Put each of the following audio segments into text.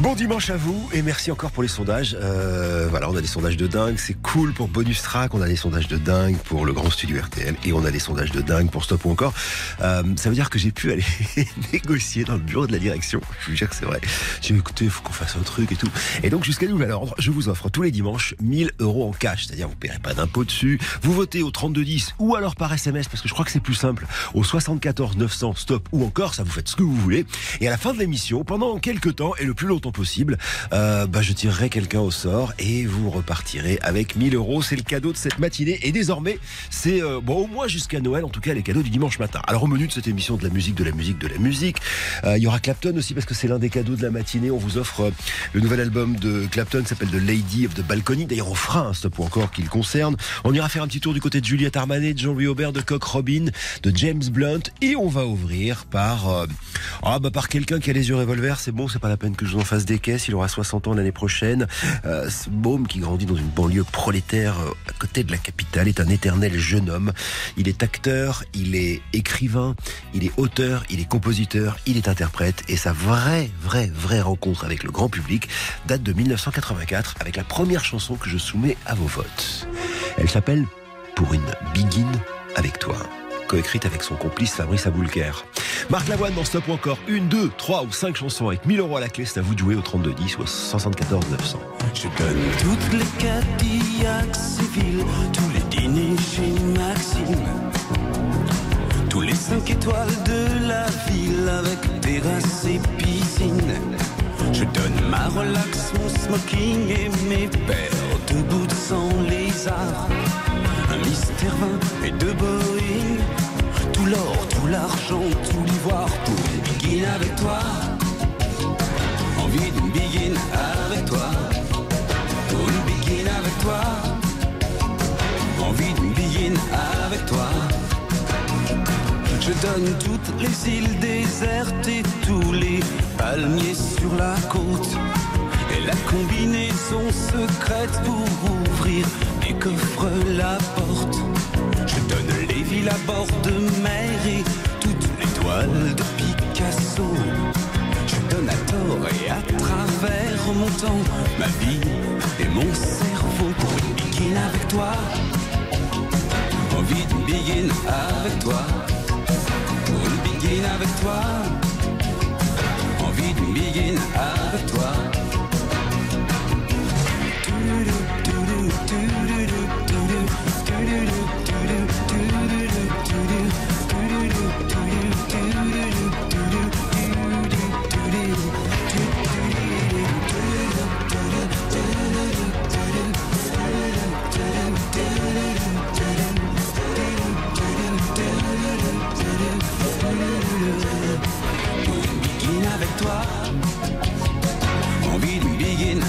Bon dimanche à vous et merci encore pour les sondages. Euh, voilà, on a des sondages de dingue, c'est cool pour Bonus Track, on a des sondages de dingue pour le grand studio RTL et on a des sondages de dingue pour Stop ou encore. Euh, ça veut dire que j'ai pu aller négocier dans le bureau de la direction. Je vous jure que c'est vrai. J'ai écouté, faut qu'on fasse un truc et tout. Et donc jusqu'à nouvel ordre, je vous offre tous les dimanches 1000 euros en cash, c'est-à-dire vous paierez pas d'impôt dessus. Vous votez au 3210 ou alors par SMS parce que je crois que c'est plus simple au 74 900 Stop ou encore, ça vous faites ce que vous voulez. Et à la fin de l'émission, pendant quelques temps et le plus longtemps possible, euh, bah, je tirerai quelqu'un au sort et vous repartirez avec 1000 euros. C'est le cadeau de cette matinée. Et désormais, c'est euh, bon au moins jusqu'à Noël, en tout cas les cadeaux du dimanche matin. Alors au menu de cette émission de la musique, de la musique, de la musique, euh, il y aura Clapton aussi parce que c'est l'un des cadeaux de la matinée. On vous offre euh, le nouvel album de Clapton, s'appelle The Lady of the Balcony. D'ailleurs, on fera un stop ou encore qui le concerne. On ira faire un petit tour du côté de Juliette Armanet, de Jean-Louis Aubert, de Coq Robin, de James Blunt et on va ouvrir par euh, ah bah par quelqu'un qui a les yeux revolver. C'est bon, c'est pas la peine que je vous en fasse des caisses. Il aura 60 ans l'année prochaine. Euh, ce môme qui grandit dans une banlieue prolétaire euh, à côté de la capitale est un éternel jeune homme. Il est acteur, il est écrivain, il est auteur, il est compositeur, il est interprète et sa vraie, vraie, vraie rencontre avec le grand public date de 1984 avec la première chanson que je soumets à vos votes. Elle s'appelle Pour une begin avec toi coécrite avec son complice Fabrice Aboulker. Marc Lavoine dans Stop ou encore une, deux, trois ou cinq chansons avec 1000 euros à la clé. C'est à vous de jouer au 3210 ou au 74 900. Je donne toutes les Cadillacs civiles, tous les dîners chez Maxime, tous les 5 étoiles de la ville avec terrasse et piscine. Je donne ma relax, mon smoking et mes paires de sans lézard. Un mystère vin et de Boeing. Tout l'or, tout l'argent, tout l'ivoire pour une begin avec toi. Envie d'une begin avec toi. Pour une begin avec toi. Envie d'une begin avec toi. Je donne toutes les îles désertes et tous les palmiers sur la côte. Et la combinaison secrète pour ouvrir les coffres, la porte. À bord de mer et toutes les toiles de Picasso. Je donne à tort et à travers mon temps, ma vie et mon cerveau pour une begin avec toi. Envie d'une begin avec toi. Pour une begin avec toi. Envie d'une begin avec toi. Envie d'une begin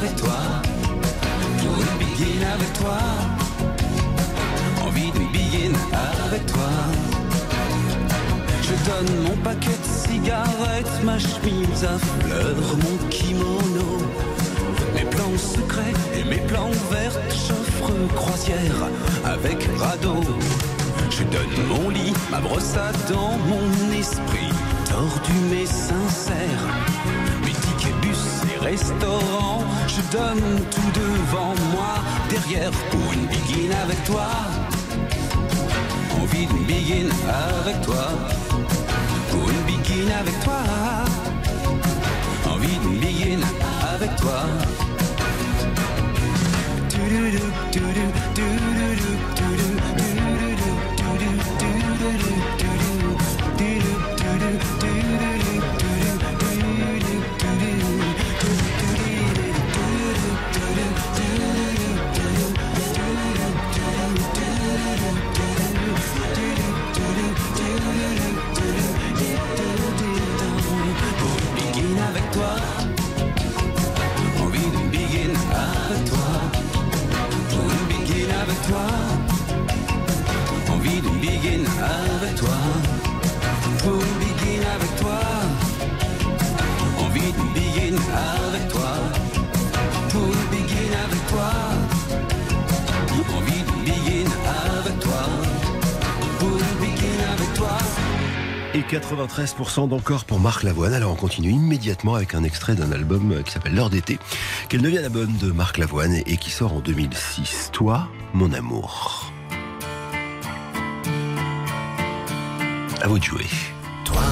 avec toi. Pour une begin avec toi. Envie d'une begin avec toi. Je donne mon paquet de cigarettes, ma chemise à fleurs, mon kimono. Mes plans secrets et mes plans verts, j'offre croisière avec radeau. Je donne mon lit, ma brosse à dents, mon esprit tordu mais sincère. Mes tickets bus et restaurants, je donne tout devant moi, derrière pour une begin avec toi. Envie d'une begin avec toi. Pour une begin avec toi. Envie d'une begin avec toi. Tududu, tudu, tududu, tudu, tududu, tudu, tududu, tudu, tudu, 93% d'encore pour Marc Lavoine. Alors on continue immédiatement avec un extrait d'un album qui s'appelle L'heure d'été, qui est le 9 album de Marc Lavoine et qui sort en 2006. Toi, mon amour. À vous de jouer. Toi,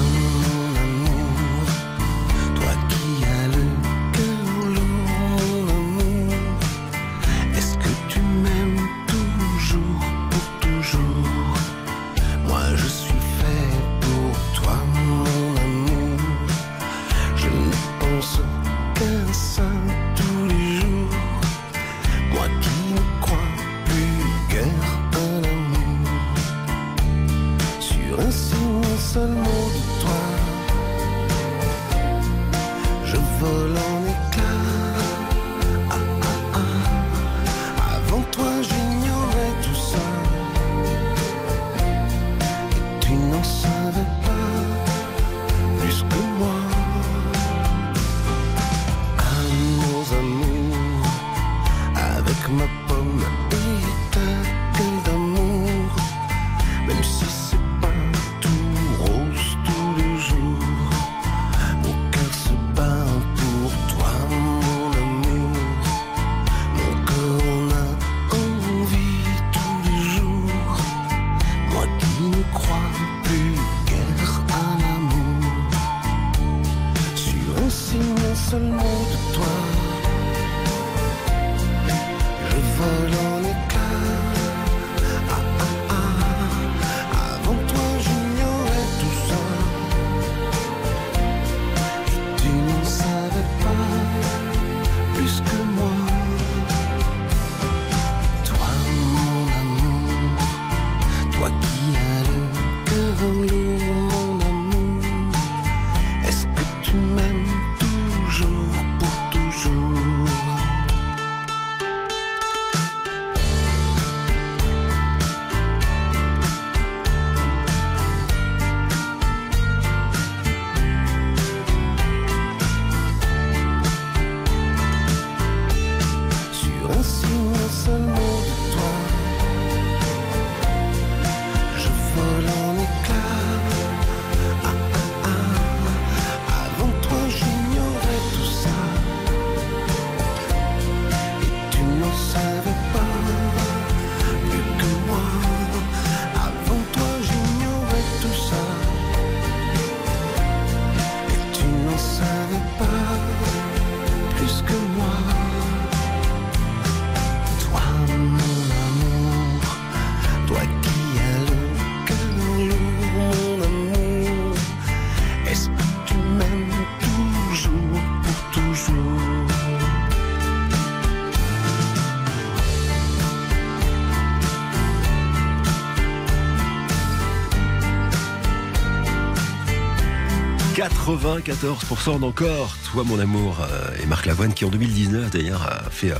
94% d'encore, toi mon amour, euh, et Marc Lavoine qui en 2019 d'ailleurs a fait, euh,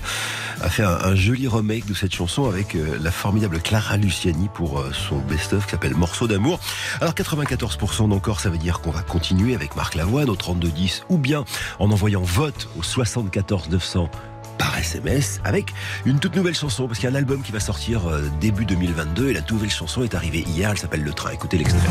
a fait un, joli remake de cette chanson avec euh, la formidable Clara Luciani pour son best-of qui s'appelle Morceau d'amour. Alors 94% d'encore, ça veut dire qu'on va continuer avec Marc Lavoine au 3210 ou bien en envoyant vote au 74 900 par SMS avec une toute nouvelle chanson parce qu'il y a un album qui va sortir début 2022 et la nouvelle chanson est arrivée hier, elle s'appelle Le Train. Écoutez l'extrait.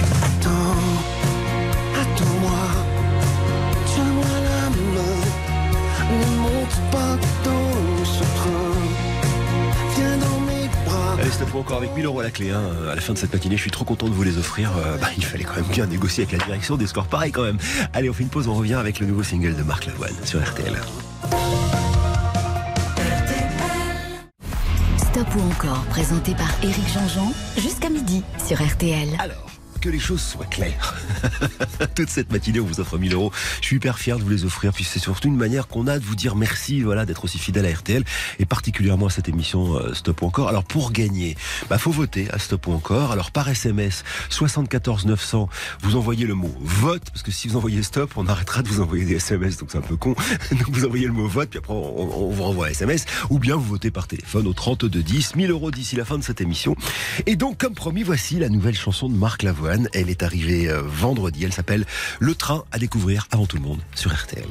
Encore avec 1000 euros à la clé. hein. À la fin de cette matinée, je suis trop content de vous les offrir. Euh, bah, il fallait quand même bien négocier avec la direction des scores pareils quand même. Allez, on fait une pause, on revient avec le nouveau single de Marc Lavoine sur RTL. Stop ou encore, présenté par Éric Jean-Jean, jusqu'à midi sur RTL. Alors, que les choses soient claires. Toute cette matinée, on vous offre 1000 euros. Je suis hyper fier de vous les offrir. Puis c'est surtout une manière qu'on a de vous dire merci, voilà, d'être aussi fidèle à RTL et particulièrement à cette émission euh, Stop ou encore. Alors pour gagner, bah faut voter à Stop ou encore. Alors par SMS 74 900, vous envoyez le mot vote parce que si vous envoyez Stop, on arrêtera de vous envoyer des SMS, donc c'est un peu con. Donc vous envoyez le mot vote, puis après on, vous renvoie un SMS, ou bien vous votez par téléphone au 32 10, 1000 euros d'ici la fin de cette émission. Et donc comme promis, voici la nouvelle chanson de Marc Lavoine. Elle est arrivée euh, vendredi. Elle s'appelle Le train à découvrir avant tout le monde sur RTL.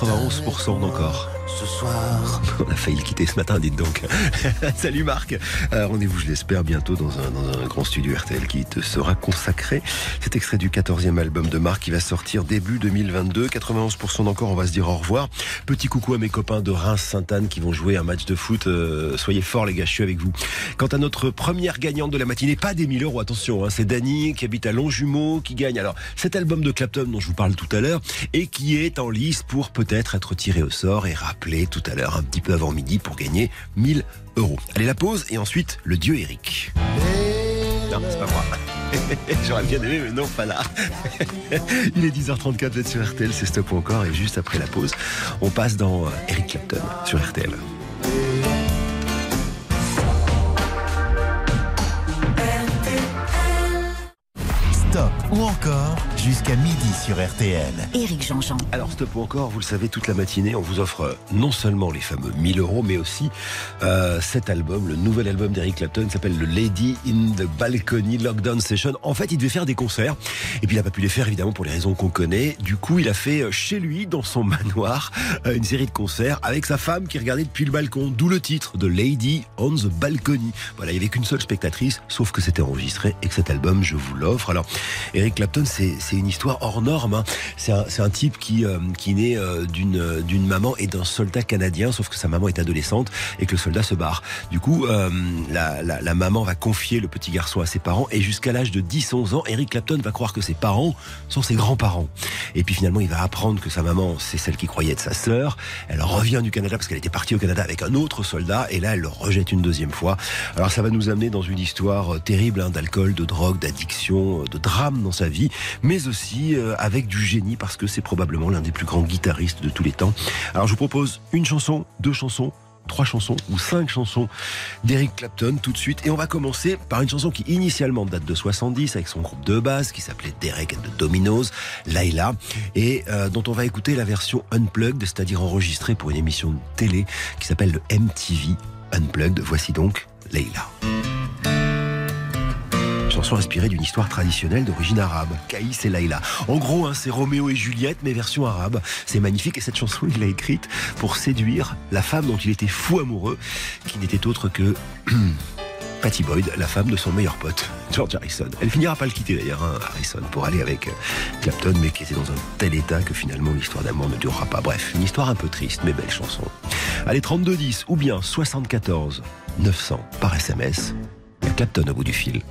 91% d'encore. Ce soir. Failli le quitter ce matin, dites donc. Salut Marc. Euh, Rendez-vous, je l'espère, bientôt dans un, dans un grand studio RTL qui te sera consacré. Cet extrait du 14e album de Marc qui va sortir début 2022. 91% d'encore, on va se dire au revoir. Petit coucou à mes copains de Reims-Sainte-Anne qui vont jouer un match de foot. Euh, soyez forts les gars, je suis avec vous. Quant à notre première gagnante de la matinée, pas des 1000 euros, attention, hein, c'est Dany qui habite à Longjumeau qui gagne. Alors, cet album de Clapton dont je vous parle tout à l'heure et qui est en lice pour peut-être être tiré au sort et rappeler tout à l'heure un petit peu avant midi pour gagner 1000 euros. Allez, la pause et ensuite le dieu Eric. Non, c'est pas moi. J'aurais bien aimé, mais non, pas là. Il est 10h34, vous êtes sur RTL, c'est Stop ou encore. Et juste après la pause, on passe dans euh, Eric Clapton sur RTL. Stop ou encore jusqu'à midi sur RTL. Éric Jean-Jean. Alors, Stop ou encore, vous le savez, toute la matinée, on vous offre non seulement les fameux 1000 euros, mais aussi euh, cet album, le nouvel album d'Eric Clapton, qui s'appelle le Lady in the Balcony Lockdown Session. En fait, il devait faire des concerts, et puis il n'a pas pu les faire, évidemment, pour les raisons qu'on connaît. Du coup, il a fait euh, chez lui, dans son manoir, euh, une série de concerts avec sa femme qui regardait depuis le balcon, d'où le titre de Lady on the Balcony. Voilà, il n'y avait qu'une seule spectatrice, sauf que c'était enregistré et que cet album, je vous l'offre. Alors, Eric Clapton, c'est c'est une histoire hors norme. hein. C'est un, type qui, euh, qui naît euh, d'une euh, d'une maman et d'un soldat canadien, sauf que sa maman est adolescente et que le soldat se barre. Du coup, la, la, maman va confier le petit garçon à ses parents et jusqu'à l'âge de 10-11 ans, Eric Clapton va croire que ses parents sont ses grands-parents. Et puis finalement, il va apprendre que sa maman, c'est celle qui croyait être sa sœur. Elle revient du Canada parce qu'elle était partie au Canada avec un autre soldat et là, elle le rejette une deuxième fois. Alors ça va nous amener dans une histoire terrible hein, d'alcool, de drogue, d'addiction, de drame dans sa vie, mais aussi euh, avec du génie parce que c'est probablement l'un des plus grands guitaristes de tous les temps. Alors je vous propose une chanson, deux chansons, trois chansons ou cinq chansons d'Eric Clapton tout de suite. Et on va commencer par une chanson qui initialement date de 70 avec son groupe de base qui s'appelait Derek and the Dominos, Laila, et euh, dont on va écouter la version unplugged, c'est-à-dire enregistrée pour une émission de télé qui s'appelle le MTV Unplugged. Voici donc Leila. Chanson inspirée d'une histoire traditionnelle d'origine arabe, Caïs et Laïla. En gros, hein, c'est Roméo et Juliette, mais version arabe. C'est magnifique et cette chanson, il l'a écrite pour séduire la femme dont il était fou amoureux, qui n'était autre que Patty Boyd, la femme de son meilleur pote, George Harrison. Elle finira pas le quitter d'ailleurs, hein, Harrison, pour aller avec euh, Clapton, mais qui était dans un tel état que finalement l'histoire d'amour ne durera pas. Bref, une histoire un peu triste, mais belle chanson. Allez, 3210 ou bien 74 900 par SMS. Clapton au bout du fil.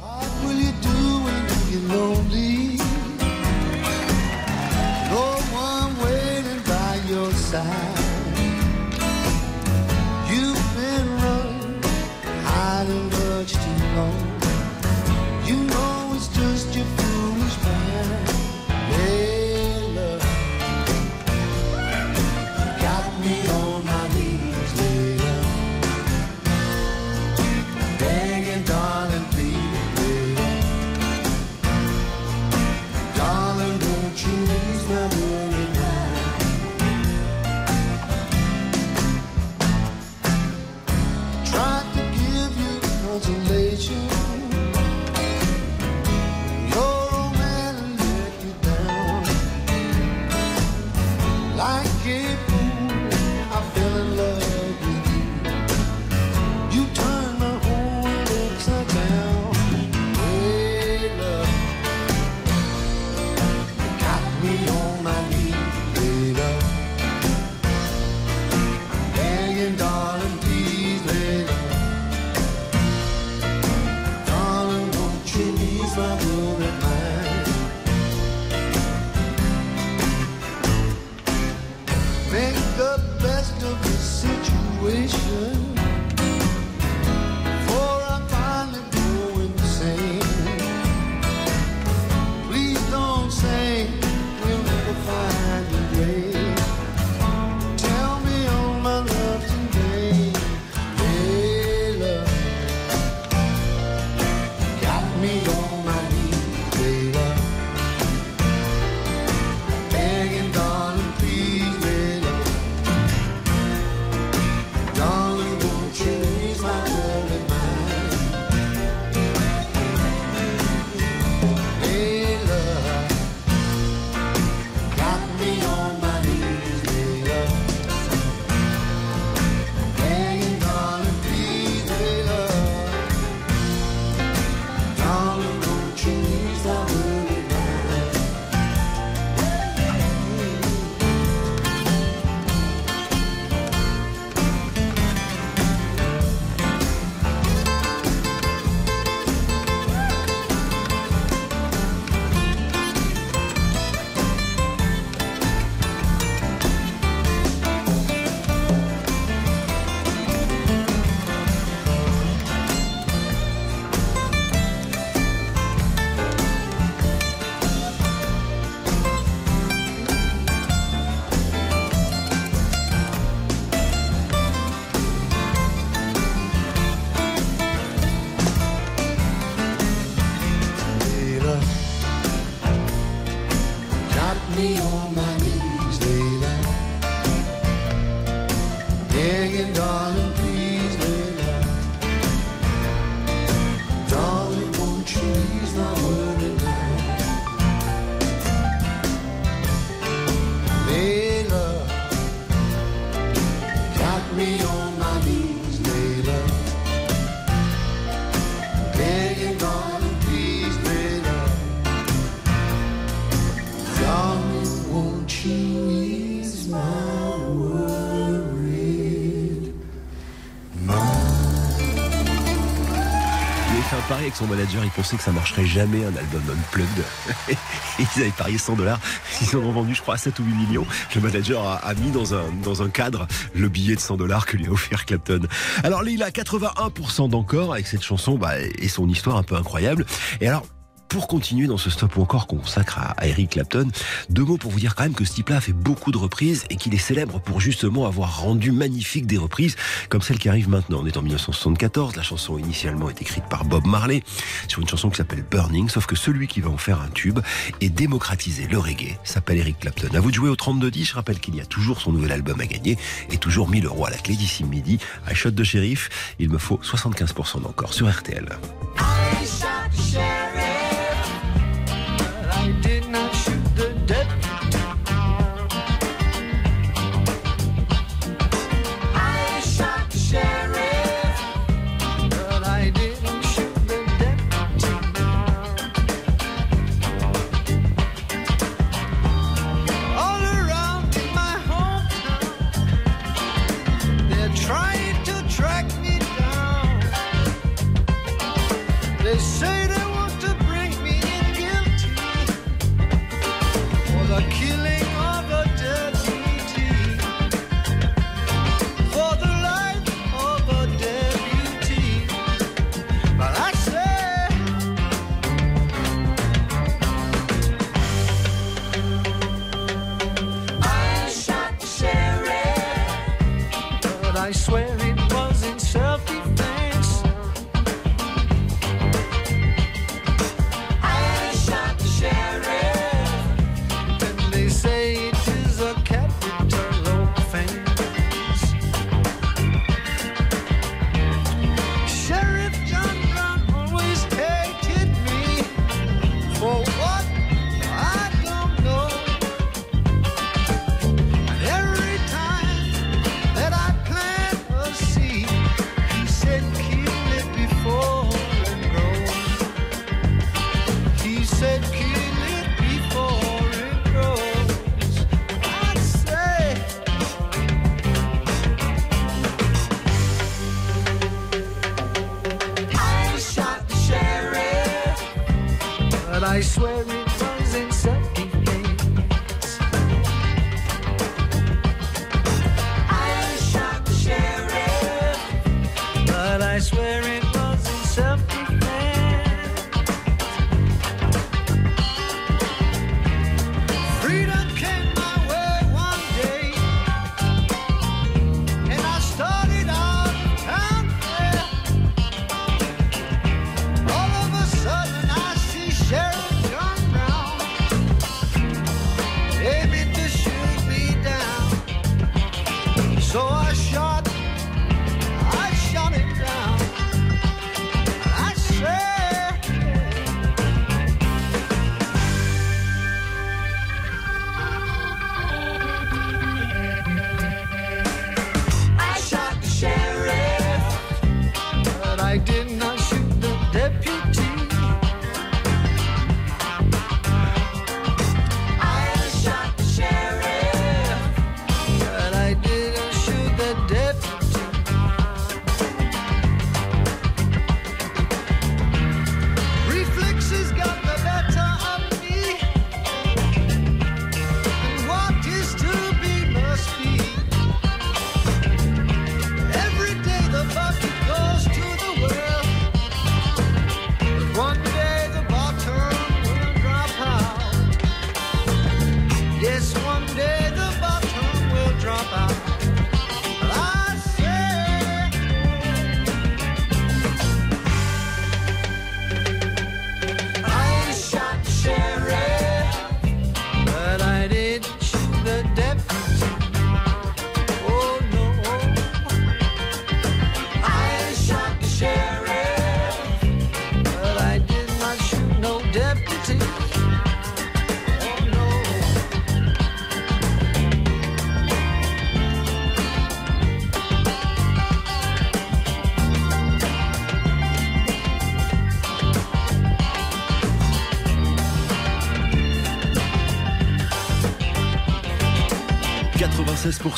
Son manager, il pensait que ça marcherait jamais un album unplugged. Ils avaient parié 100 dollars. Ils ont vendu, je crois, 7 ou 8 millions. Le manager a, mis dans un, cadre le billet de 100 dollars que lui a offert Clapton. Alors, il a 81% d'encore avec cette chanson bah, et son histoire un peu incroyable. Et alors, pour continuer dans ce stop ou encore qu'on consacre à, Eric Clapton, deux mots pour vous dire quand même que ce type-là fait beaucoup de reprises et qu'il est célèbre pour justement avoir rendu magnifique des reprises comme celle qui arrive maintenant. On est en 1974, la chanson initialement est écrite par Bob Marley sur une chanson qui s'appelle Burning, sauf que celui qui va en faire un tube et démocratiser le reggae s'appelle Eric Clapton. À vous de jouer au 32-10, je rappelle qu'il y a toujours son nouvel album à gagner et toujours 1000 euros à la clé d'ici midi. À shot de shérif, il me faut 75% d'encore sur RTL.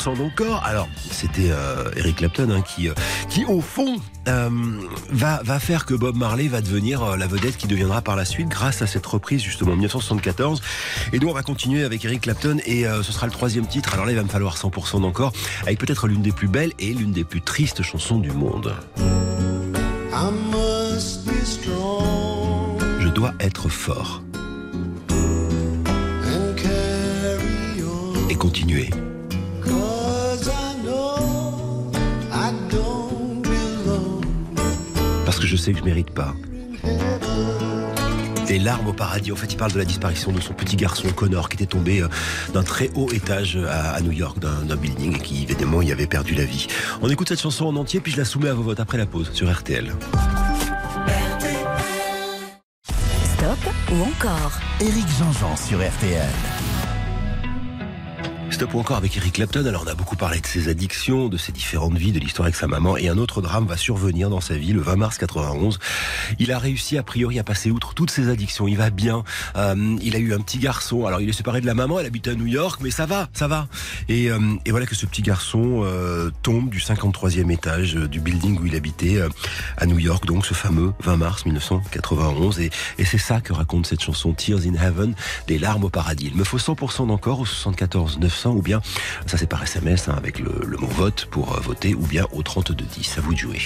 96% d'encore. Alors, c'était euh, Eric Clapton hein, qui, euh, qui, au fond, euh, va, va faire que Bob Marley va devenir la vedette qui deviendra par la suite grâce à cette reprise justement en 1974. Et nous, on va continuer avec Eric Clapton et ce sera le troisième titre. Alors là, il va me falloir 100% d'encore avec peut-être l'une des plus belles et l'une des plus tristes chansons du monde. I must be strong. Je dois être fort. Et continuer. Parce que je sais que je mérite pas. Des larmes au paradis. En fait, il parle de la disparition de son petit garçon Connor qui était tombé euh, d'un très haut étage à, New York, d'un d'un building et qui évidemment y avait perdu la vie. On écoute cette chanson en entier puis je la soumets à vos votes après la pause sur RTL. Stop ou encore? Éric Jean-Jean sur RTL. Stop ou encore avec Eric Clapton. Alors on a beaucoup parlé de ses addictions, de ses différentes vies, de l'histoire avec sa maman. Et un autre drame va survenir dans sa vie le 20 mars 91. Il a réussi a priori à passer outre toutes ses addictions. Il va bien. Euh, il a eu un petit garçon. Alors il est séparé de la maman. Elle habite à New York, mais ça va, ça va. Et, euh, voilà que ce petit garçon euh, tombe du 53e étage du building où il habitait à New York. Donc ce fameux 20 mars 1991. Et, et c'est ça que raconte cette chanson Tears in Heaven, des larmes au paradis. Il me faut 100% d'encore au 74 900 ou bien ça c'est par SMS hein, avec le, le mot vote pour euh, voter ou bien au 32 10. À vous de jouer.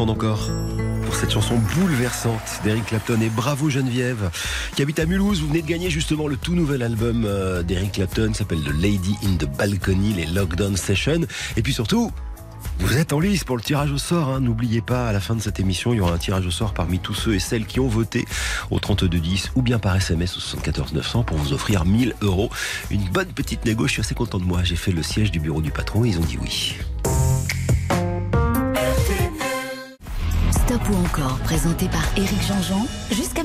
Fond encore pour cette chanson bouleversante d'Eric Clapton et bravo Geneviève qui habite à Mulhouse. Vous venez de gagner justement le tout nouvel album euh, d'Eric Clapton s'appelle The Lady in the Balcony, les Lockdown Sessions. Et puis surtout, vous êtes en lice pour le tirage au sort. hein. N'oubliez pas, à la fin de cette émission, il y aura un tirage au sort parmi tous ceux et celles qui ont voté au 3210 ou bien par SMS au 74 900 pour vous offrir 1000 euros. Une bonne petite négo. Je suis assez content de moi. J'ai fait le siège du bureau du patron et ils ont dit oui. Ou encore, présenté par Éric Jean-Jean, jusqu'à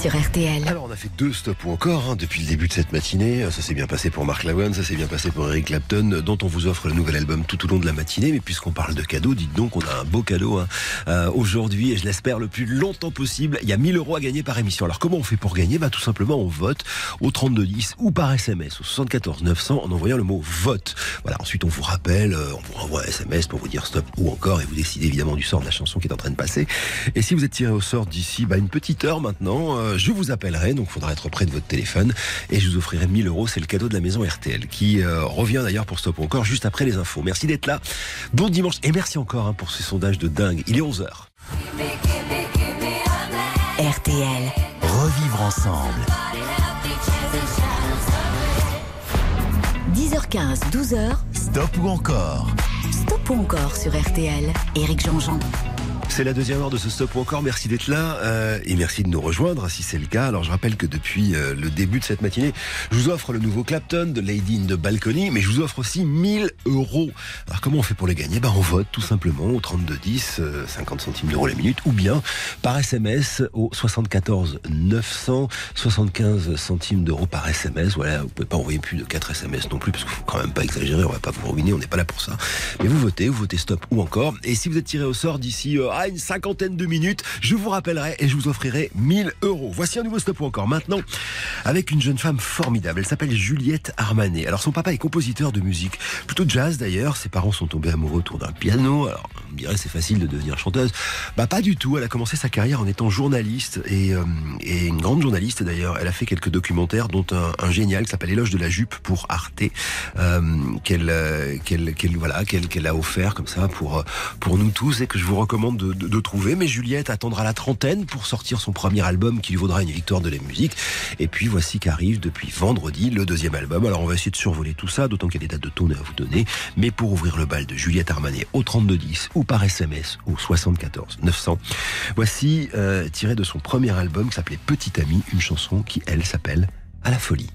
sur RTL. Alors on a fait deux stops ou encore hein, depuis le début de cette matinée. Ça s'est bien passé pour Mark Lawan, ça s'est bien passé pour Eric Clapton, dont on vous offre le nouvel album tout au long de la matinée. Mais puisqu'on parle de cadeaux, dites donc on a un beau cadeau hein, euh, aujourd'hui et je l'espère le plus longtemps possible. Il y a 1000 euros à gagner par émission. Alors comment on fait pour gagner? Bah, Tout simplement on vote au 3210 ou par SMS au 74 900 en envoyant le mot vote. Voilà. Ensuite on vous rappelle, euh, on vous renvoie un SMS pour vous dire stop ou encore et vous décidez évidemment du sort de la chanson qui est en train de passer. Et si vous êtes tiré au sort d'ici bah, une petite heure maintenant, euh, je vous appellerai, donc il faudra être près de votre téléphone, et je vous offrirai 1000 euros, c'est le cadeau de la maison RTL, qui euh, revient d'ailleurs pour Stop ou encore juste après les infos. Merci d'être là, bon dimanche, et merci encore hein, pour ce sondage de dingue, il est 11h. RTL. Revivre ensemble. 10h15, 12h. Stop ou encore Stop ou encore sur RTL. Éric Jean-Jean. C'est la deuxième heure de ce stop ou encore. Merci d'être là euh, et merci de nous rejoindre si c'est le cas. Alors je rappelle que depuis euh, le début de cette matinée, je vous offre le nouveau Clapton de Lady in the Balcony, mais je vous offre aussi 1000 euros. Alors comment on fait pour les gagner? Ben on vote tout simplement au 3210, euh, 50 centimes d'euros la minute, ou bien par SMS au 74 900, 75 centimes d'euros par SMS. Voilà, vous pouvez pas envoyer plus de 4 SMS non plus, parce qu'il faut quand même pas exagérer, on va pas vous ruiner, on n'est pas là pour ça. Mais vous votez, vous votez stop ou encore. Et si vous êtes tiré au sort d'ici euh, une cinquantaine de minutes, je vous rappellerai et je vous offrirai 1000 euros. Voici un nouveau stop encore maintenant avec une jeune femme formidable. Elle s'appelle Juliette Armanet. Alors son papa est compositeur de musique, plutôt jazz d'ailleurs. Ses parents sont tombés amoureux autour d'un piano. Alors on dirait c'est facile de devenir chanteuse. Bah pas du tout. Elle a commencé sa carrière en étant journaliste et, euh, une grande journaliste d'ailleurs. Elle a fait quelques documentaires dont un, génial qui s'appelle Éloge de la jupe pour Arte euh, qu'elle euh, qu'elle qu'elle voilà qu'elle qu'elle a offert comme ça pour pour nous tous et que je vous recommande de, de, trouver. Mais Juliette attendra la trentaine pour sortir son premier album qui lui vaudra une victoire de la musique. Et puis voici qu'arrive depuis vendredi le deuxième album. Alors on va essayer de survoler tout ça, d'autant qu'il y a des dates de tournée à vous donner. Mais pour ouvrir le bal de Juliette Armanet au 3210 ou par SMS au 74 900, voici euh, tiré de son premier album qui s'appelait Petit Ami, une chanson qui elle s'appelle À la folie.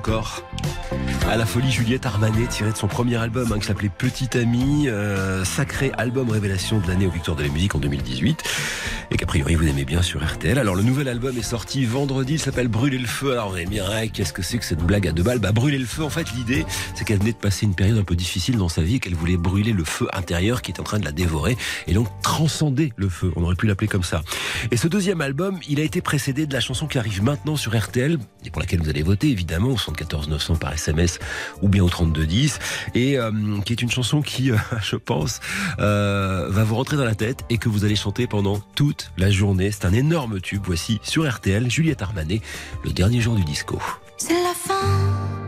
90% d'encore. À la folie Juliette Armanet, tirée de son premier album hein, qui s'appelait Petit Ami, euh, sacré album révélation de l'année aux Victoires de la musique en 2018, et qu'a priori vous aimez bien sur RTL. Alors le nouvel album est sorti vendredi, il s'appelle Brûler le feu. Alors allez me dire, Ah, qu'est-ce que c'est que cette blague à deux balles? Bah brûler le feu, en fait l'idée c'est qu'elle venait de passer une période un peu difficile dans sa vie qu'elle voulait brûler le feu intérieur qui est en train de la dévorer et donc transcender le feu. On aurait pu l'appeler comme ça. Et ce deuxième album, il a été précédé de la chanson qui arrive maintenant sur RTL et pour laquelle vous allez voter évidemment au 74 900 par SMS ou bien au 32 10 et euh, qui est une chanson qui, euh, je pense, euh, va vous rentrer dans la tête et que vous allez chanter pendant toute la journée. C'est un énorme tube. Voici sur RTL Juliette Armanet, le dernier jour du disco. C'est la fin,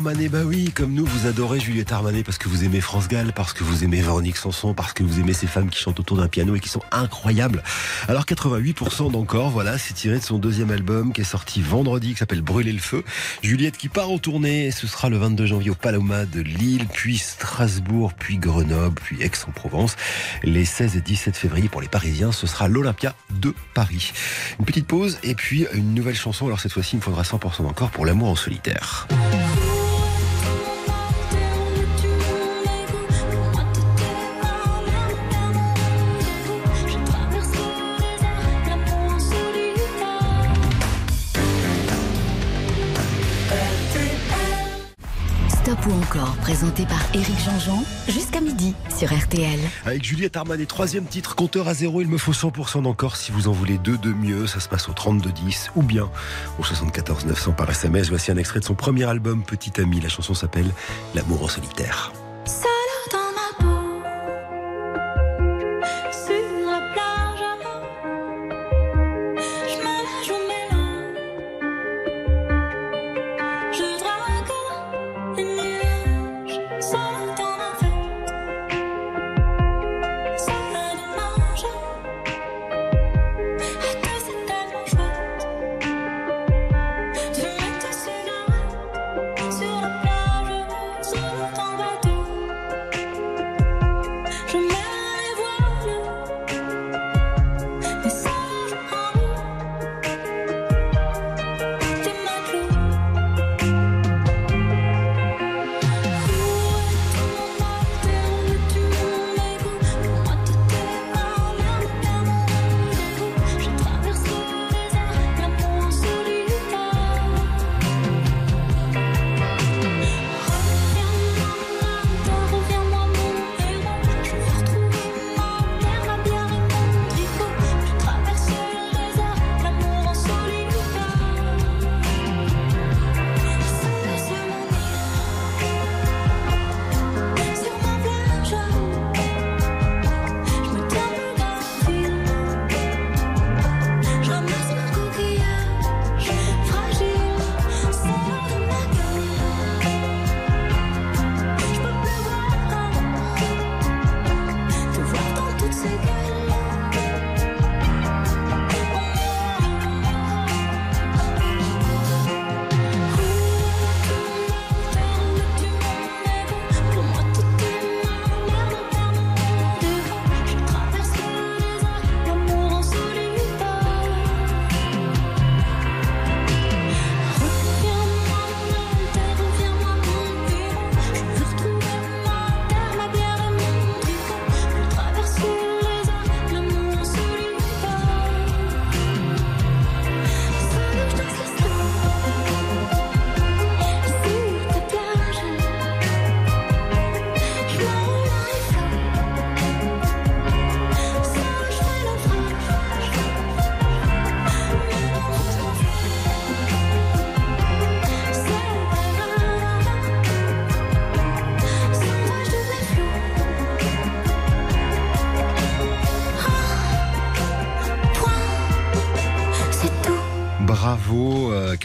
Armanet, bah oui, comme nous, vous adorez Juliette Armanet parce que vous aimez France Gall, parce que vous aimez Véronique Sanson, parce que vous aimez ces femmes qui chantent autour d'un piano et qui sont incroyables. Alors 88% d'encore, voilà, c'est tiré de son deuxième album qui est sorti vendredi, qui s'appelle Brûler le feu. Juliette qui part en tournée, ce sera le 22 janvier au Paloma de Lille, puis Strasbourg, puis Grenoble, puis Aix-en-Provence. Les 16 et 17 février pour les Parisiens, ce sera l'Olympia de Paris. Une petite pause et puis une nouvelle chanson. Alors cette fois-ci, il me faudra 100% encore pour l'amour en solitaire. Ou encore encore, présenté par Éric Jean-Jean, jusqu'à midi sur RTL. Avec Juliette Armanet, troisième titre, compteur à zéro, il me faut 100% d'encore si vous en voulez deux de mieux, ça se passe au 3210 ou bien au 74 900 par SMS. Voici un extrait de son premier album Petit Ami, la chanson s'appelle L'amour en solitaire.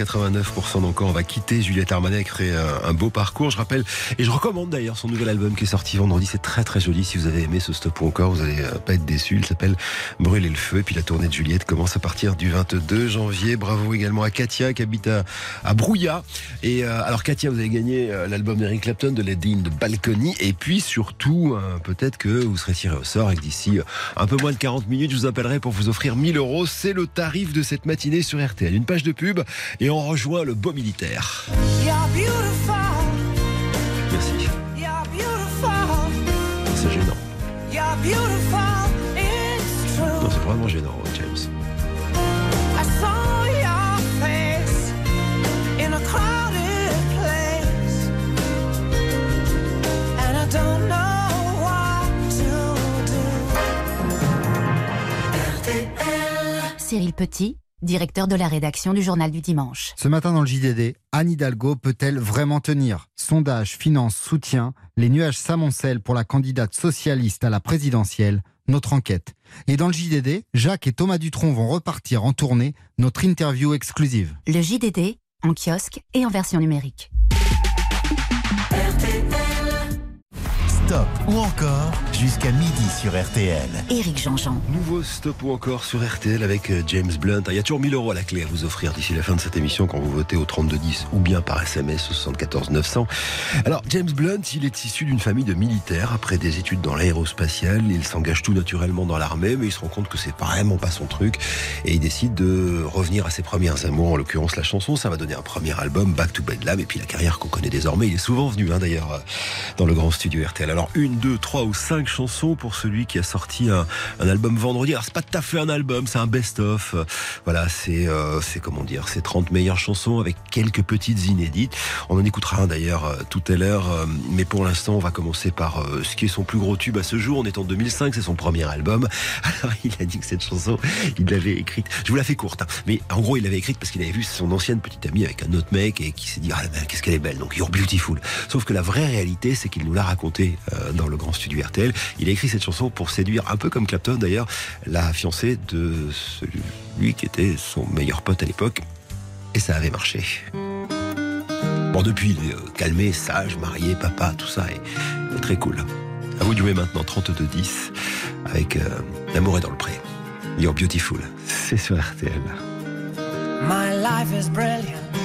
89% d'encore. On va quitter Juliette Armanet ferait un, un beau parcours. Je rappelle, et je recommande d'ailleurs son nouvel album qui est sorti vendredi. C'est très très joli. Si vous avez aimé ce stop ou encore, vous allez euh, pas être déçus. Il s'appelle Brûler le feu. Et puis la tournée de Juliette commence à partir du 22 janvier. Bravo également à Katia qui habite à, à Brouillat. Et euh, alors Katia, vous avez gagné euh, l'album d'Eric Clapton de Led Zeppelin de Balcony. Et puis surtout, euh, peut-être que vous serez tiré au sort et que d'ici euh, un peu moins de 40 minutes, je vous appellerai pour vous offrir 1000 euros. C'est le tarif de cette matinée sur RTL. Une page de pub et on rejoint le beau militaire. Merci. C'est gênant. Non, c'est vraiment gênant, James. I saw your face in a crowded place, and I don't know what to do. Cyril Petit, directeur de la rédaction du Journal du Dimanche. Ce matin dans le JDD, Anne Hidalgo peut-elle vraiment tenir? Sondage, finance, soutien, les nuages s'amoncellent pour la candidate socialiste à la présidentielle, notre enquête. Et dans le JDD, Jacques et Thomas Dutronc vont repartir en tournée, notre interview exclusive. Le JDD, en kiosque et en version numérique. Stop ou encore jusqu'à midi sur RTL. Éric Jean-Jean. Nouveau stop ou encore sur RTL avec euh, James Blunt. Il y a toujours 1000 euros à la clé à vous offrir d'ici la fin de cette émission quand vous votez au 3210 ou bien par SMS au 74 900. Alors, James Blunt, il est issu d'une famille de militaires. Après des études dans l'aérospatiale, il s'engage tout naturellement dans l'armée, mais il se rend compte que c'est vraiment pas son truc et il décide de revenir à ses premières amours, en l'occurrence la chanson. Ça va donner un premier album, Back to Bedlam, et puis la carrière qu'on connaît désormais. Il est souvent venu, hein, d'ailleurs, euh, dans le grand studio RTL. Alors, Alors une, deux, trois ou cinq chansons pour celui qui a sorti un, un album vendredi. Alors c'est pas tout à fait un album, c'est un best-of. Voilà, c'est euh, c'est comment dire, c'est 30 meilleures chansons avec quelques petites inédites. On en écoutera un d'ailleurs euh, tout à l'heure, euh, mais pour l'instant on va commencer par euh, ce qui est son plus gros tube à ce jour. On est en 2005, c'est son premier album. Alors il a dit que cette chanson, il l'avait écrite. Je vous la fais courte, hein, mais en gros il l'avait écrite parce qu'il avait vu son ancienne petite amie avec un autre mec et qui s'est dit ah ben, qu'est-ce qu'elle est belle, donc You're Beautiful. Sauf que la vraie réalité, c'est qu'il nous l'a raconté dans le grand studio RTL. Il a écrit cette chanson pour séduire, un peu comme Clapton d'ailleurs, la fiancée de celui qui était son meilleur pote à l'époque. Et ça avait marché. Bon, depuis, il est euh, calmé, sage, marié, papa, tout ça est, est très cool. À vous de jouer maintenant 32-10 avec euh, L'amour est dans le pré. You're Beautiful. C'est sur RTL. My life is brilliant.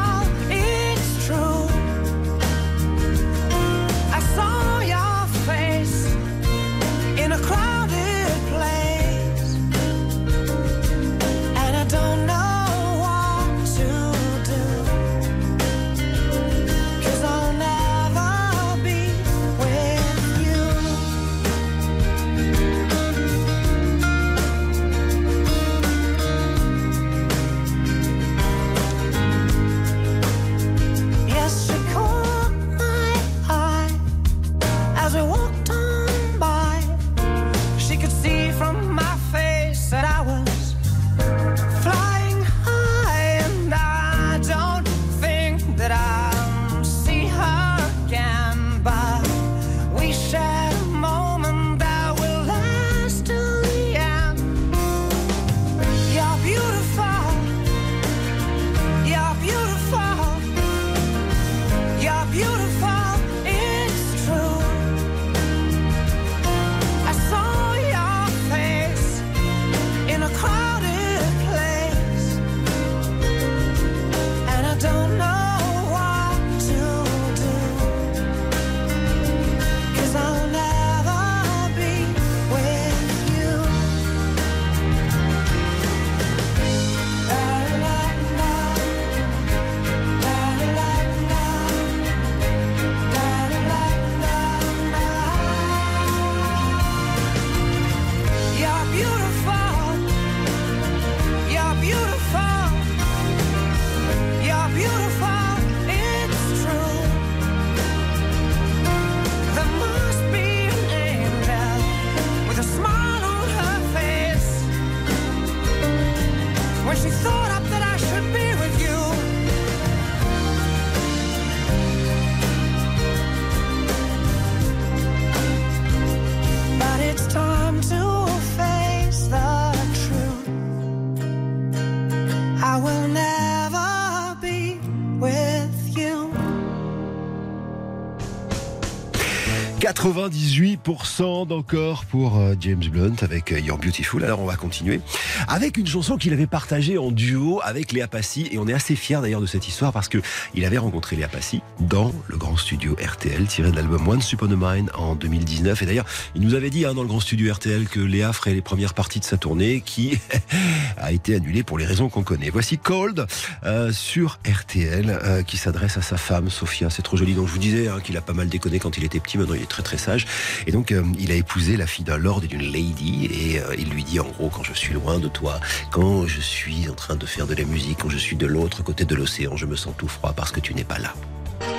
98% d'encore pour euh, James Blunt avec euh, You're Beautiful. Alors on va continuer avec une chanson qu'il avait partagée en duo avec Léa Passy et on est assez fiers d'ailleurs de cette histoire parce que il avait rencontré Léa Passy dans le grand studio RTL tiré de l'album Once Upon a Mind en 2019 et d'ailleurs il nous avait dit hein, dans le grand studio RTL que Léa ferait les premières parties de sa tournée qui a été annulée pour les raisons qu'on connaît. Voici Cold euh, sur RTL euh, qui s'adresse à sa femme Sophia. C'est trop joli. Donc je vous disais hein, qu'il a pas mal déconné quand il était petit. Maintenant il est très très sage. Et donc euh, il a épousé la fille d'un lord et d'une lady et il lui dit en gros quand je suis loin de toi, quand je suis en train de faire de la musique, quand je suis de l'autre côté de l'océan, je me sens tout froid parce que tu n'es pas là.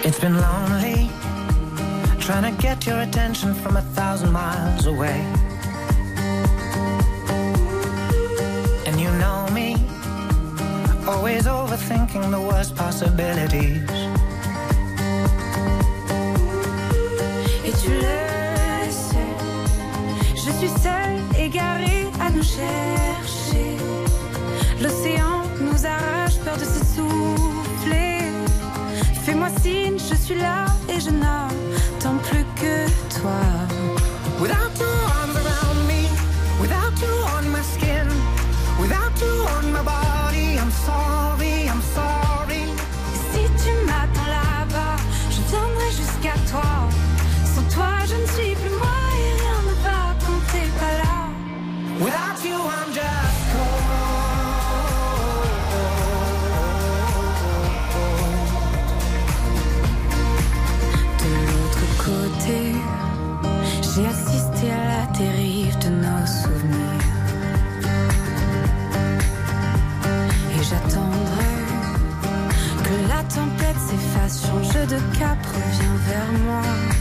It's been lonely trying to get your attention from a thousand miles away. And you know me, always overthinking the worst possibilities. Et tu le sais, je suis seule, égarée à nous chercher. L'océan nous arrache, peur de se soulever dessine, je suis là et je n'attends plus que toi. Tempête s'efface, change de cap, reviens vers moi.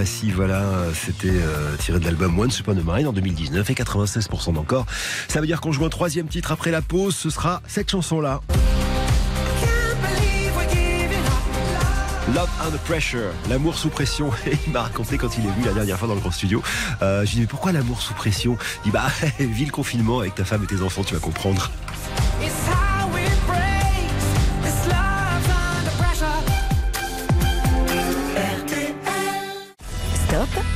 Passy, voilà, c'était euh, tiré de l'album Once Upon a Mind en 2019 et 96% d'encore. Ça veut dire qu'on joue un troisième titre après la pause, ce sera cette chanson-là. Love Under Pressure, l'amour sous pression. Et il m'a raconté quand il est venu la dernière fois dans le grand studio. Euh, je lui ai dit, mais pourquoi l'amour sous pression? Il dit, bah, vis le confinement avec ta femme et tes enfants, tu vas comprendre.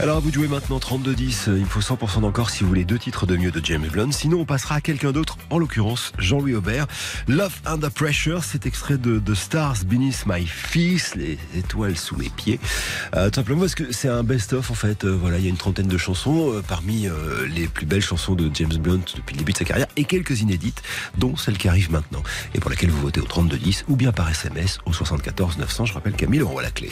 Alors vous de jouer maintenant 32-10, il me faut 100% d'encore si vous voulez deux titres de mieux de James Blunt. Sinon on passera à quelqu'un d'autre, en l'occurrence Jean-Louis Aubert. Love Under Pressure, c'est extrait de, de Stars Beneath My Feet, les étoiles sous mes pieds. Euh, tout simplement parce que c'est un best-of en fait. Euh, voilà, il y a une trentaine de chansons euh, parmi euh, les plus belles chansons de James Blunt depuis le début de sa carrière et quelques inédites, dont celle qui arrive maintenant et pour laquelle vous votez au 32-10 ou bien par SMS au 74 900. Je rappelle qu'à 1000 euros à la clé.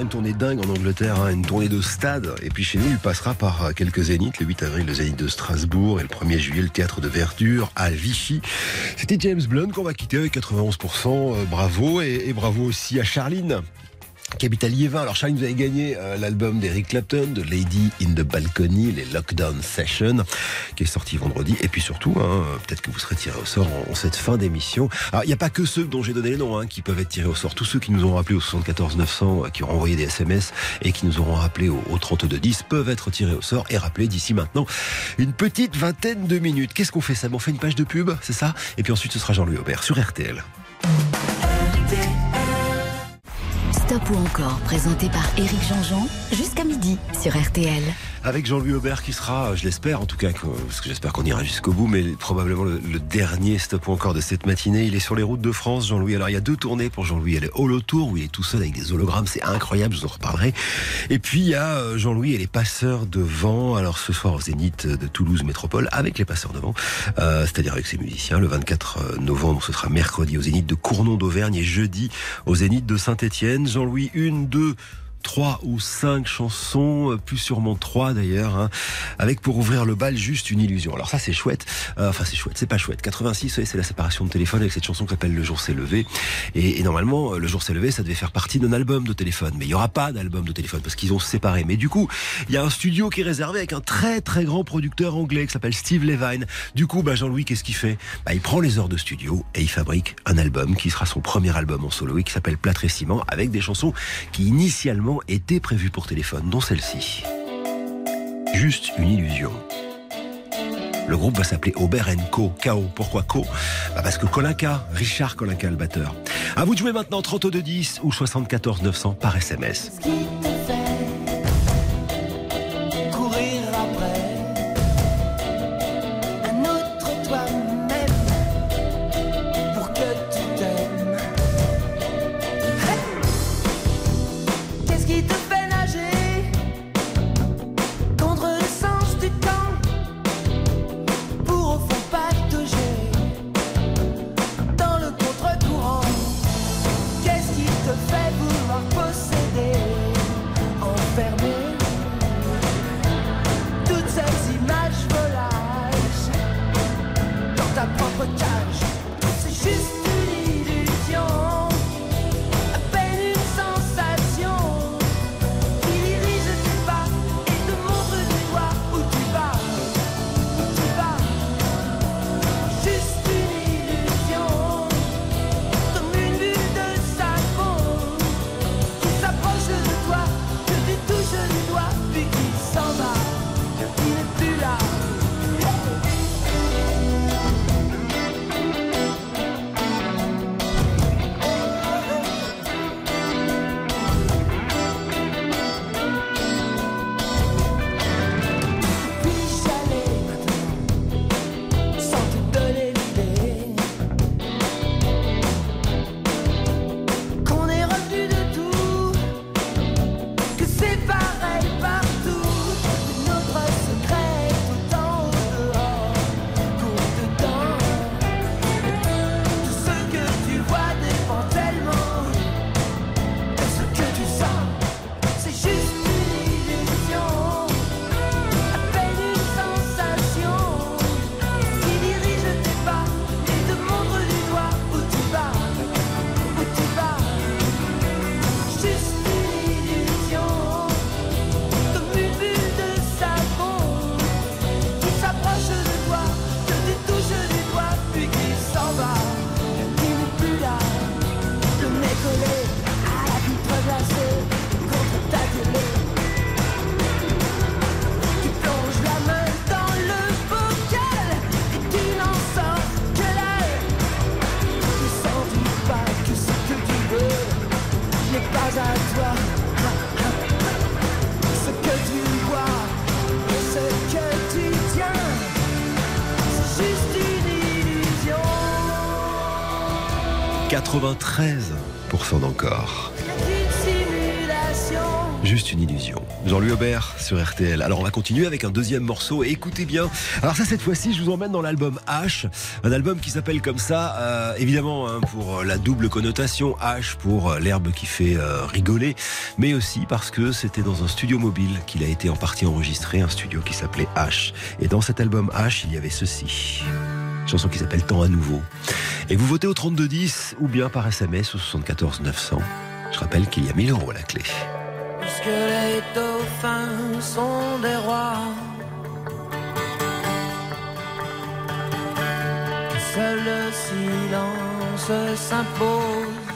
Une tournée dingue en Angleterre, hein, une tournée de stade. Et puis chez nous, il passera par euh, quelques zéniths. Le 8 avril, le zénith de Strasbourg et le 1er juillet, le théâtre de Verdure à Vichy. C'était James Blunt qu'on va quitter avec 91%. euh, bravo et, et bravo aussi à Charline à Liévin. Alors Charline, vous avez gagné euh, l'album d'Eric Clapton, de Lady in the Balcony, les Lockdown Sessions, qui est sorti vendredi. Et puis surtout, hein, peut-être que vous serez tiré au sort en, cette fin d'émission. Alors il n'y a pas que ceux dont j'ai donné les noms hein, qui peuvent être tirés au sort. Tous ceux qui nous ont rappelé au 74 900, euh, qui ont envoyé des SMS et qui nous auront rappelé au, au 32 10 peuvent être tirés au sort et rappelés d'ici maintenant une petite vingtaine de minutes. Qu'est-ce qu'on fait ça On fait une page de pub, c'est ça? Et puis ensuite ce sera Jean-Louis Aubert sur RTL. Stop ou encore, présenté par Éric Jean-Jean, jusqu'à midi sur RTL. Avec Jean-Louis Aubert qui sera, je l'espère en tout cas, parce que j'espère qu'on ira jusqu'au bout, mais probablement le, dernier stop encore de cette matinée. Il est sur les routes de France, Jean-Louis. Alors il y a deux tournées pour Jean-Louis. Il y a Tour où il est tout seul avec des hologrammes, c'est incroyable, je vous en reparlerai. Et puis il y a euh, Jean-Louis et les passeurs de vent. Alors ce soir au Zénith de Toulouse Métropole avec les passeurs de vent, euh, c'est-à-dire avec ses musiciens. Le 24 novembre, ce sera mercredi au Zénith de Cournon d'Auvergne et jeudi au Zénith de Saint-Étienne. Jean-Louis, une, deux, trois ou cinq chansons, euh, plus sûrement trois d'ailleurs, hein, avec pour ouvrir le bal juste une illusion. Alors ça c'est chouette, Euh, enfin c'est chouette, c'est pas chouette. 86, vous savez, c'est la séparation de téléphone avec cette chanson qui s'appelle Le jour s'est levé. Et, et normalement, euh, Le jour s'est levé, ça devait faire partie d'un album de téléphone, mais il y aura pas d'album de téléphone parce qu'ils ont séparé. Mais du coup, il y a un studio qui est réservé avec un très très grand producteur anglais qui s'appelle Steve Levine. Du coup, bah, Jean-Louis, qu'est-ce qu'il fait? Bah, Il prend les heures de studio et il fabrique un album qui sera son premier album en solo et qui s'appelle Plâtre et avec des chansons qui initialement étaient prévues pour téléphone, dont celle-ci. Juste une illusion. Le groupe va s'appeler Aubert Co. KO. Pourquoi Co Bah Parce que Colinca, Richard Colinca, le batteur. À vous de jouer maintenant 32 10 ou 74 900 par SMS. 93% d'encore. Juste une illusion. Jean-Louis Aubert sur RTL. Alors on va continuer avec un deuxième morceau. Écoutez bien. Alors ça cette fois-ci, je vous emmène dans l'album H, un album qui s'appelle comme ça, euh, évidemment hein, pour la double connotation H pour euh, l'herbe qui fait euh, rigoler, mais aussi parce que c'était dans un studio mobile qu'il a été en partie enregistré, un studio qui s'appelait H. Et dans cet album H, il y avait ceci. Chanson qui s'appelle Temps à nouveau. Et vous votez au 3210 ou bien par SMS au 74 900. Je rappelle qu'il y a 1000 euros à la clé. Puisque les dauphins sont des rois. Seul le silence s'impose.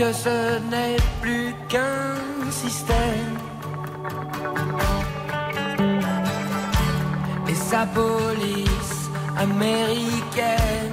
Puisque ce n'est plus qu'un système et sa police américaine.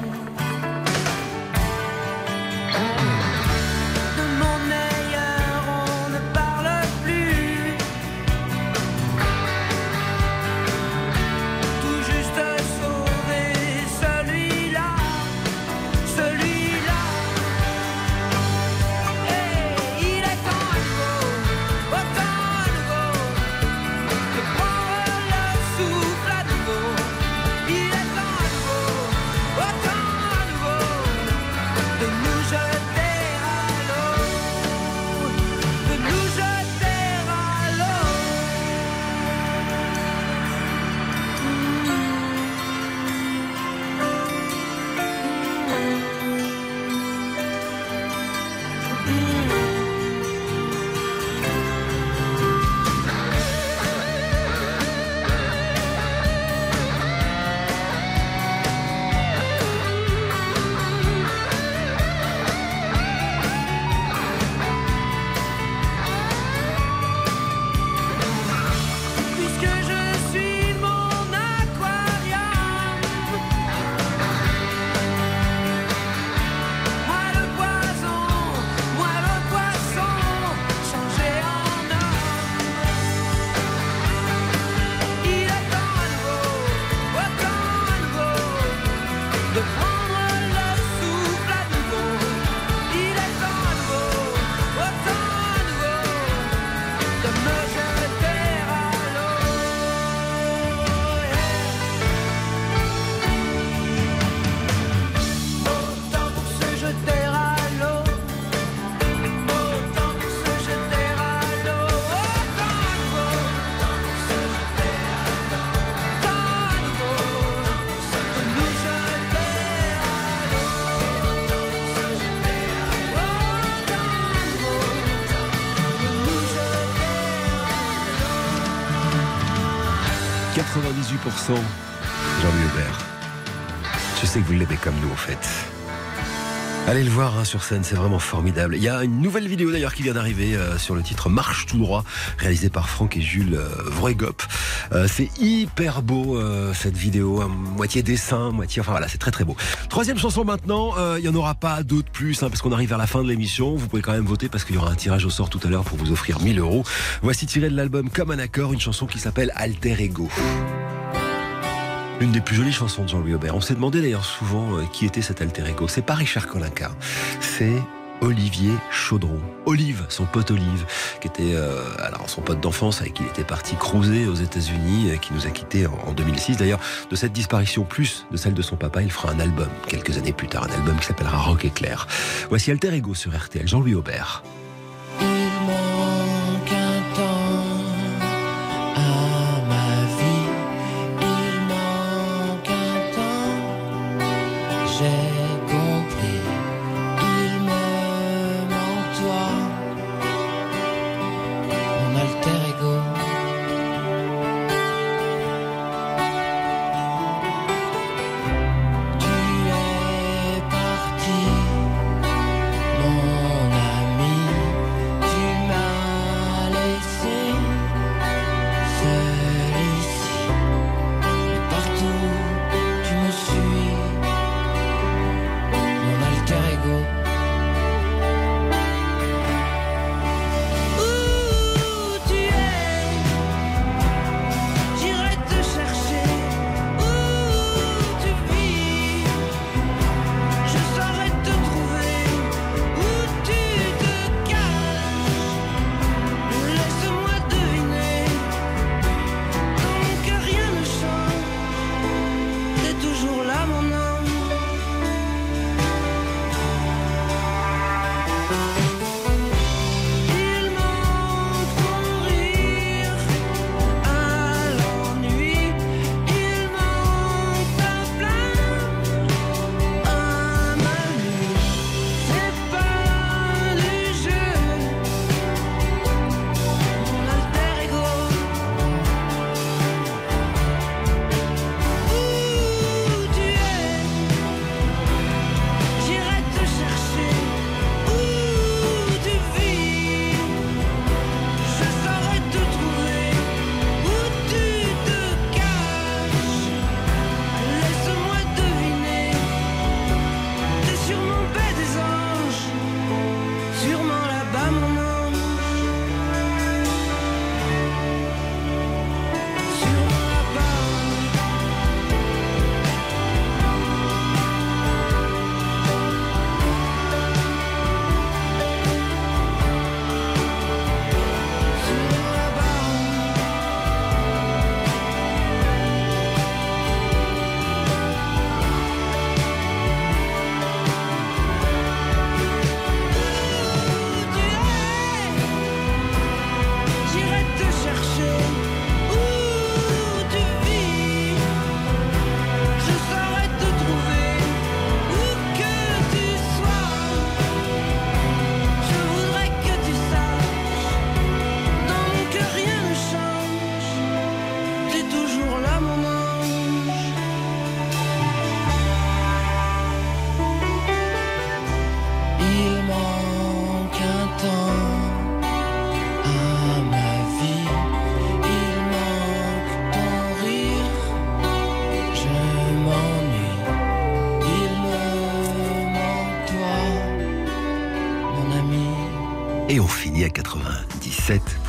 Jean-Louis Aubert. Je sais que vous l'aimez comme nous en fait. Allez le voir hein, sur scène, c'est vraiment formidable. Il y a une nouvelle vidéo d'ailleurs qui vient d'arriver euh, sur le titre Marche tout droit, réalisée par Franck et Jules euh. Euh, c'est hyper beau euh, cette vidéo, hein, moitié dessin, moitié... Enfin voilà, c'est très très beau. Troisième chanson maintenant, il n'y en aura pas d'autres plus, hein, parce qu'on arrive vers la fin de l'émission. Vous pouvez quand même voter parce qu'il y aura un tirage au sort tout à l'heure pour vous offrir 1000 euros. Voici tiré de l'album Comme un accord, une chanson qui s'appelle Alter Ego. L'une des plus jolies chansons de Jean-Louis Aubert. On s'est demandé d'ailleurs souvent euh, qui était cet alter ego. C'est pas Richard Colincar, c'est Olivier Chaudron. Olive, son pote Olive, qui était euh, alors son pote d'enfance avec qui il était parti cruiser aux États-Unis, euh, qui nous a quittés en, en 2006. D'ailleurs, de cette disparition plus de celle de son papa, il fera un album quelques années plus tard, un album qui s'appellera Rock Éclair. Voici Alter Ego sur RTL, Jean-Louis Aubert.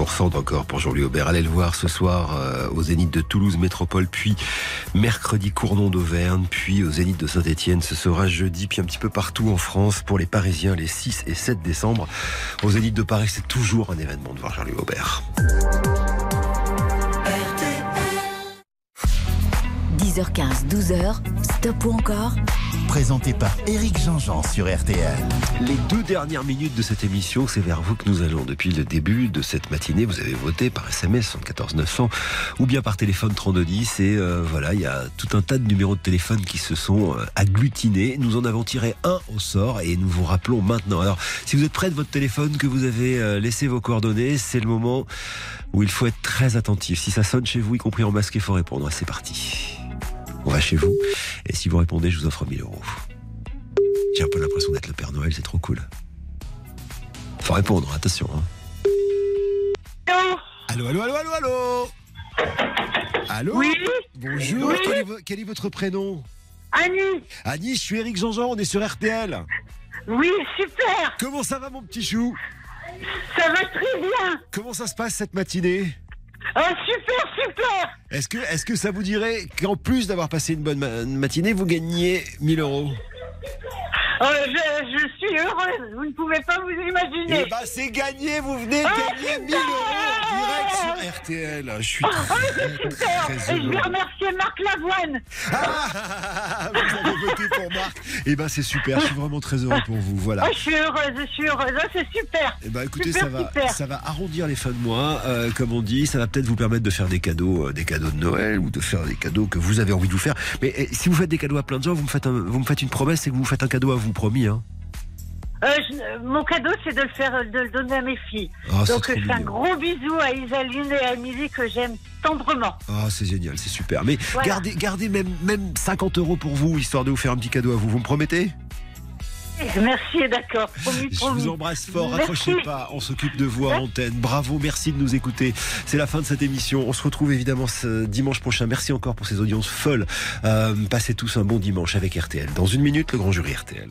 97% d'encore pour Jean-Louis Aubert. Allez le voir ce soir euh, au Zénith de Toulouse Métropole, puis mercredi Cournon d'Auvergne, puis au Zénith de Saint-Etienne. Ce sera jeudi, puis un petit peu partout en France pour les Parisiens les 6 et 7 décembre. Au Zénith de Paris, c'est toujours un événement de voir Jean-Louis Aubert. 10h15, 12h, stop ou encore? Présenté par Éric Jean-Jean sur RTL. Les deux dernières minutes de cette émission, c'est vers vous que nous allons. Depuis le début de cette matinée, vous avez voté par SMS 74 900 ou bien par téléphone 3210. Et euh, voilà, il y a tout un tas de numéros de téléphone qui se sont euh, agglutinés. Nous en avons tiré un au sort et nous vous rappelons maintenant. Alors, si vous êtes près de votre téléphone, que vous avez euh, laissé vos coordonnées, c'est le moment où il faut être très attentif. Si ça sonne chez vous, y compris en masque, il faut répondre. C'est parti. On va chez vous. Et si vous répondez, je vous offre 1000 euros. J'ai un peu l'impression d'être le Père Noël, c'est trop cool. Faut répondre, attention. hein. Allô, allô, allô, allô, allô Allô Oui Bonjour, Oui quel, est, quel est votre prénom Annie Annie, je suis Eric Jean-Jean, on est sur RTL. Oui, super Comment ça va mon petit chou? Ça va très bien Comment ça se passe cette matinée? Oh, super, super Est-ce que, ça vous dirait qu'en plus d'avoir passé une bonne ma- matinée, vous gagniez 1000 euros? Je, je suis heureuse, vous ne pouvez pas vous imaginer. Eh ben, c'est gagné, vous venez de Ah, gagner 1000 euros direct sur RTL. Je suis Oh, très, c'est super très Et je vais remercier Marc Lavoine Ah, vous avez voté pour Marc. Eh ben, c'est super, je suis vraiment très heureux pour vous. Voilà. Oh, je suis heureuse, je suis heureuse, Oh, c'est super Eh ben, écoutez, Super, ça va, super. ça va arrondir les fins de mois, euh, comme on dit. Ça va peut-être vous permettre de faire des cadeaux, euh, des cadeaux de Noël ou de faire des cadeaux que vous avez envie de vous faire. Mais eh, si vous faites des cadeaux à plein de gens, vous me faites, un- vous me faites une promesse, c'est que vous faites un cadeau à vous, promis. Hein. Euh, je- Mon cadeau, c'est de le faire, de le donner à mes filles. Ah, c'est Donc, je fais un gros bisou à Isaline et à Émilie que j'aime tendrement. Ah, c'est génial, c'est super. Mais Voilà. gardez, gardez même, même 50 euros pour vous, histoire de vous faire un petit cadeau à vous. Vous me promettez? Merci, d'accord. Je vous embrasse fort, Merci. accrochez pas, on s'occupe de vous à antenne. Bravo, merci de nous écouter. C'est la fin de cette émission. On se retrouve évidemment ce dimanche prochain. Merci encore pour ces audiences folles. Euh, passez tous un bon dimanche avec RTL. Dans une minute, le grand jury RTL.